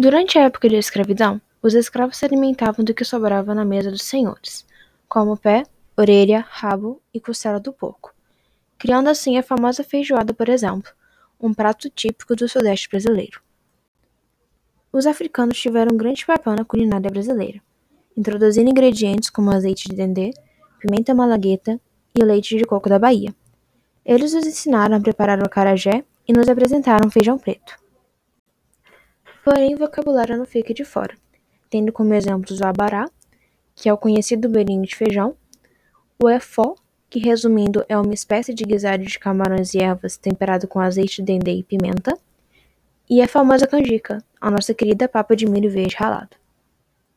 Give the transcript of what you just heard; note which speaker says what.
Speaker 1: Durante a época da escravidão, os escravos se alimentavam do que sobrava na mesa dos senhores, como pé, orelha, rabo e costela do porco, criando assim a famosa feijoada, por exemplo, um prato típico do sudeste brasileiro. Os africanos tiveram um grande papel na culinária brasileira, introduzindo ingredientes como azeite de dendê, pimenta malagueta e leite de coco da Bahia. Eles nos ensinaram a preparar o acarajé e nos apresentaram feijão preto. Porém, vocabulário não fica de fora, tendo como exemplos o abará, que é o conhecido beirinho de feijão, o efó, que resumindo é uma espécie de guisado de camarões e ervas temperado com azeite, dendê e pimenta, e a famosa canjica, a nossa querida papa de milho verde ralado.